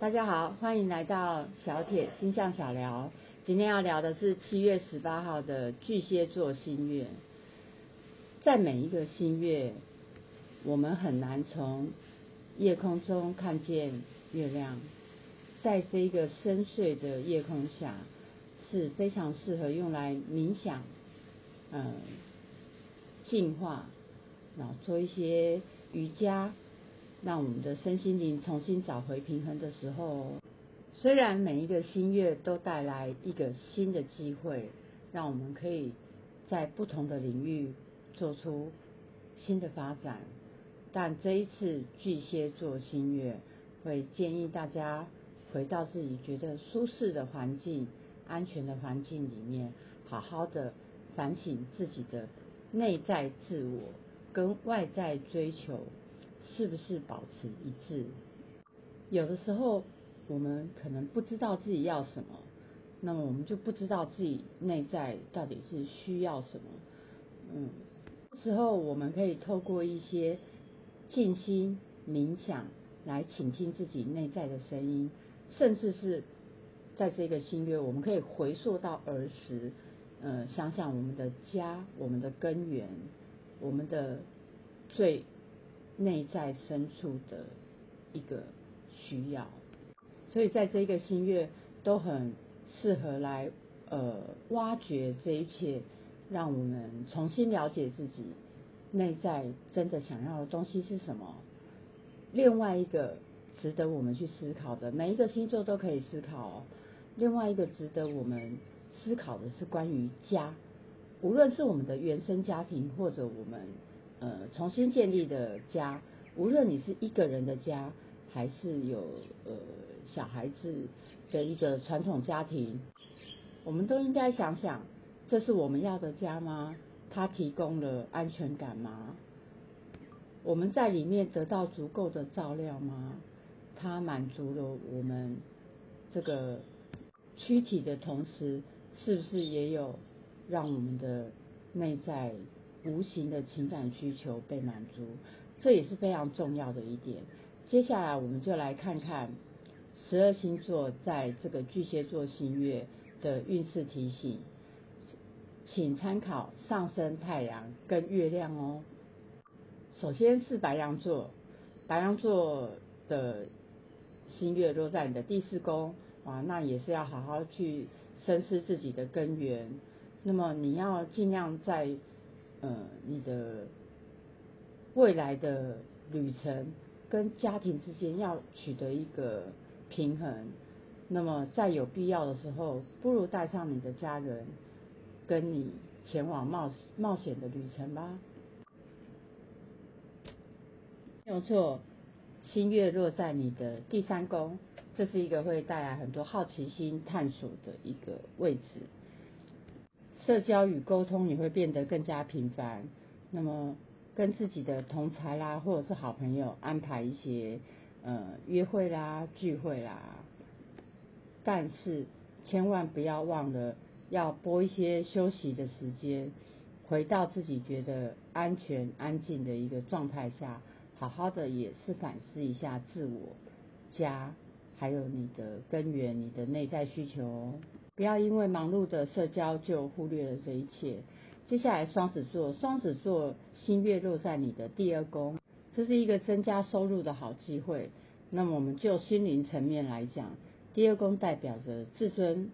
大家好，欢迎来到小铁星象小聊。今天要聊的是七月十八号的巨蟹座新月。在每一个新月，我们很难从夜空中看见月亮。在这一个深邃的夜空下，是非常适合用来冥想、嗯，净化，然后做一些瑜伽。让我们的身心灵重新找回平衡的时候，虽然每一个新月都带来一个新的机会，让我们可以在不同的领域做出新的发展，但这一次巨蟹座新月会建议大家回到自己觉得舒适的环境、安全的环境里面，好好的反省自己的内在自我跟外在追求。是不是保持一致？有的时候我们可能不知道自己要什么，那么我们就不知道自己内在到底是需要什么。嗯，时候我们可以透过一些静心冥想来倾听自己内在的声音，甚至是在这个新月，我们可以回溯到儿时，呃，想想我们的家、我们的根源、我们的最。内在深处的一个需要，所以在这个新月都很适合来呃挖掘这一切，让我们重新了解自己内在真的想要的东西是什么。另外一个值得我们去思考的，每一个星座都可以思考。另外一个值得我们思考的是关于家，无论是我们的原生家庭或者我们。呃，重新建立的家，无论你是一个人的家，还是有呃小孩子的一个传统家庭，我们都应该想想，这是我们要的家吗？它提供了安全感吗？我们在里面得到足够的照料吗？它满足了我们这个躯体的同时，是不是也有让我们的内在？无形的情感需求被满足，这也是非常重要的一点。接下来我们就来看看十二星座在这个巨蟹座新月的运势提醒，请参考上升太阳跟月亮哦。首先是白羊座，白羊座的新月落在你的第四宫，啊，那也是要好好去深思自己的根源。那么你要尽量在呃，你的未来的旅程跟家庭之间要取得一个平衡，那么在有必要的时候，不如带上你的家人，跟你前往冒冒险的旅程吧。没有错，新月落在你的第三宫，这是一个会带来很多好奇心探索的一个位置。社交与沟通也会变得更加频繁，那么跟自己的同才啦，或者是好朋友安排一些呃约会啦、聚会啦，但是千万不要忘了要拨一些休息的时间，回到自己觉得安全、安静的一个状态下，好好的也是反思一下自我、家，还有你的根源、你的内在需求。不要因为忙碌的社交就忽略了这一切。接下来，双子座，双子座新月落在你的第二宫，这是一个增加收入的好机会。那么，我们就心灵层面来讲，第二宫代表着自尊。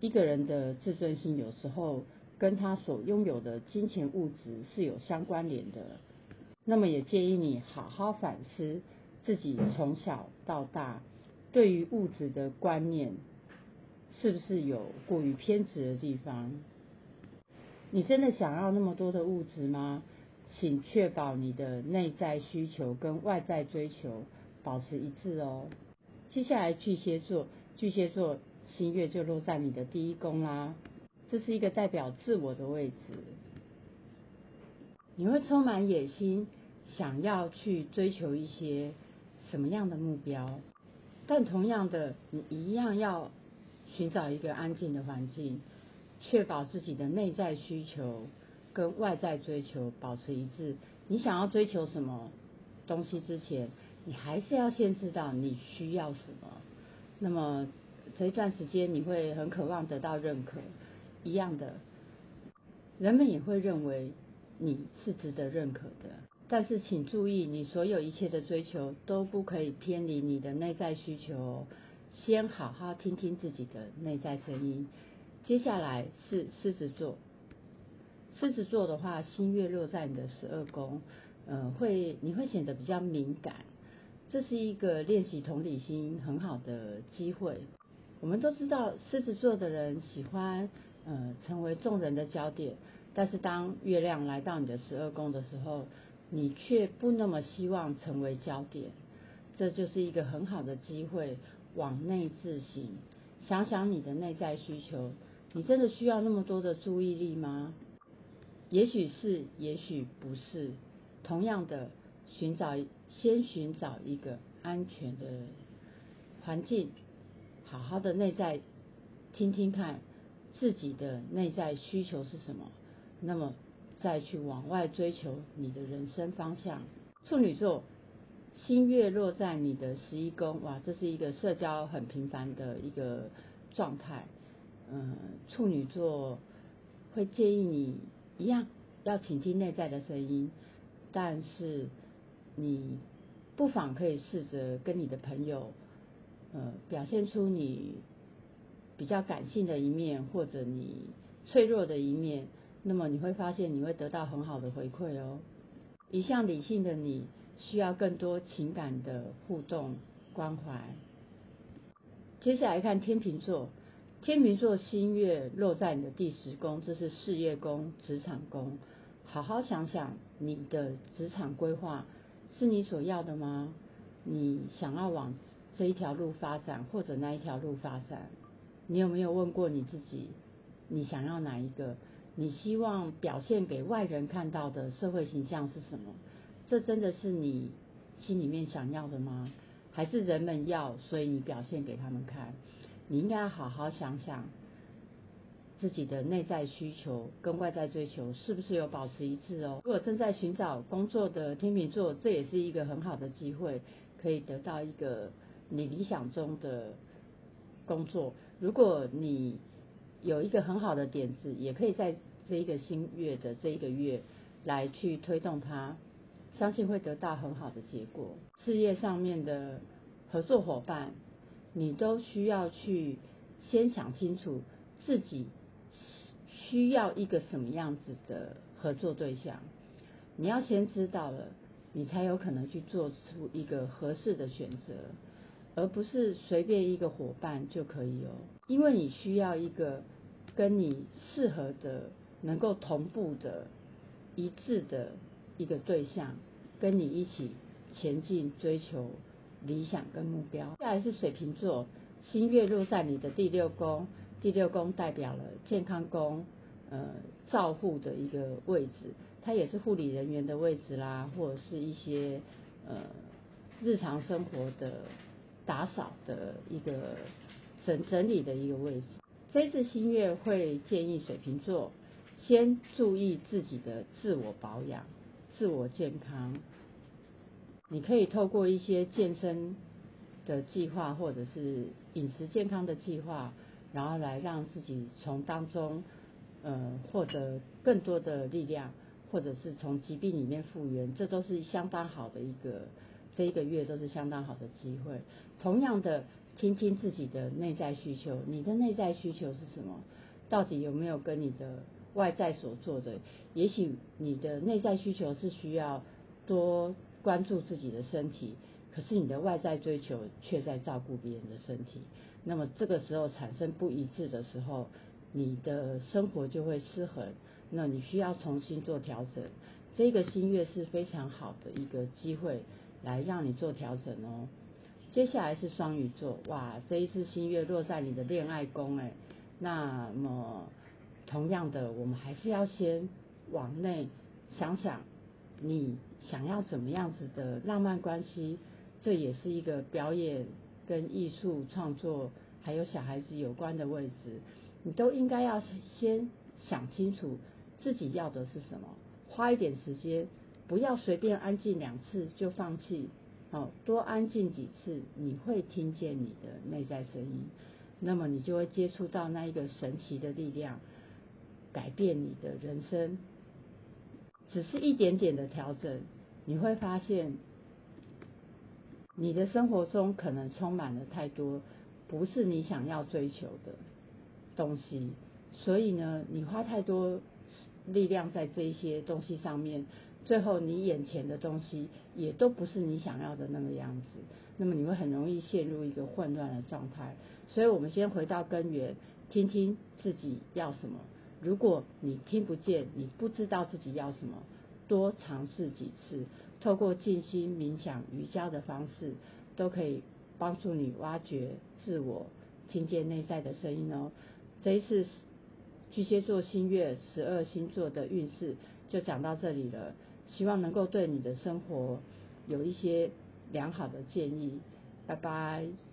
一个人的自尊心有时候跟他所拥有的金钱物质是有相关联的。那么，也建议你好好反思自己从小到大对于物质的观念。是不是有过于偏执的地方？你真的想要那么多的物质吗？请确保你的内在需求跟外在追求保持一致哦。接下来巨蟹座，巨蟹座新月就落在你的第一宫啦，这是一个代表自我的位置。你会充满野心，想要去追求一些什么样的目标？但同样的，你一样要。寻找一个安静的环境，确保自己的内在需求跟外在追求保持一致。你想要追求什么东西之前，你还是要先知道你需要什么。那么这一段时间你会很渴望得到认可，一样的，人们也会认为你是值得认可的。但是请注意，你所有一切的追求都不可以偏离你的内在需求。先好好听听自己的内在声音。接下来是狮子座，狮子座的话，新月落在你的十二宫，呃，会你会显得比较敏感，这是一个练习同理心很好的机会。我们都知道，狮子座的人喜欢呃成为众人的焦点，但是当月亮来到你的十二宫的时候，你却不那么希望成为焦点，这就是一个很好的机会。往内自省，想想你的内在需求，你真的需要那么多的注意力吗？也许是，也许不是。同样的，寻找先寻找一个安全的环境，好好的内在听听看自己的内在需求是什么，那么再去往外追求你的人生方向。处女座。新月落在你的十一宫，哇，这是一个社交很频繁的一个状态。嗯，处女座会建议你一样要倾听内在的声音，但是你不妨可以试着跟你的朋友，呃，表现出你比较感性的一面，或者你脆弱的一面，那么你会发现你会得到很好的回馈哦。一向理性的你。需要更多情感的互动关怀。接下来看天秤座，天秤座新月落在你的第十宫，这是事业宫、职场宫。好好想想，你的职场规划是你所要的吗？你想要往这一条路发展，或者那一条路发展？你有没有问过你自己，你想要哪一个？你希望表现给外人看到的社会形象是什么？这真的是你心里面想要的吗？还是人们要，所以你表现给他们看？你应该要好好想想自己的内在需求跟外在追求是不是有保持一致哦。如果正在寻找工作的天秤座，这也是一个很好的机会，可以得到一个你理想中的工作。如果你有一个很好的点子，也可以在这一个新月的这一个月来去推动它。相信会得到很好的结果。事业上面的合作伙伴，你都需要去先想清楚自己需要一个什么样子的合作对象。你要先知道了，你才有可能去做出一个合适的选择，而不是随便一个伙伴就可以哦。因为你需要一个跟你适合的、能够同步的、一致的一个对象。跟你一起前进，追求理想跟目标。下来是水瓶座，新月落在你的第六宫，第六宫代表了健康宫，呃，照护的一个位置，它也是护理人员的位置啦，或者是一些呃日常生活的打扫的一个整整理的一个位置。这次新月会建议水瓶座先注意自己的自我保养。自我健康，你可以透过一些健身的计划，或者是饮食健康的计划，然后来让自己从当中呃获得更多的力量，或者是从疾病里面复原，这都是相当好的一个这一个月都是相当好的机会。同样的，听听自己的内在需求，你的内在需求是什么？到底有没有跟你的？外在所做的，也许你的内在需求是需要多关注自己的身体，可是你的外在追求却在照顾别人的身体。那么这个时候产生不一致的时候，你的生活就会失衡。那你需要重新做调整。这个新月是非常好的一个机会，来让你做调整哦。接下来是双鱼座，哇，这一次新月落在你的恋爱宫，哎，那么。同样的，我们还是要先往内想想，你想要怎么样子的浪漫关系？这也是一个表演跟艺术创作还有小孩子有关的位置，你都应该要先想清楚自己要的是什么，花一点时间，不要随便安静两次就放弃，哦，多安静几次，你会听见你的内在声音，那么你就会接触到那一个神奇的力量，改变你的人生。只是一点点的调整，你会发现，你的生活中可能充满了太多不是你想要追求的东西，所以呢，你花太多力量在这一些东西上面，最后你眼前的东西也都不是你想要的那个样子，那么你会很容易陷入一个混乱的状态。所以我们先回到根源，听听自己要什么。如果你听不见，你不知道自己要什么，多尝试几次，透过静心、冥想、瑜伽的方式，都可以帮助你挖掘自我，听见内在的声音哦。这一次巨蟹座新月十二星座的运势就讲到这里了，希望能够对你的生活有一些良好的建议。拜拜。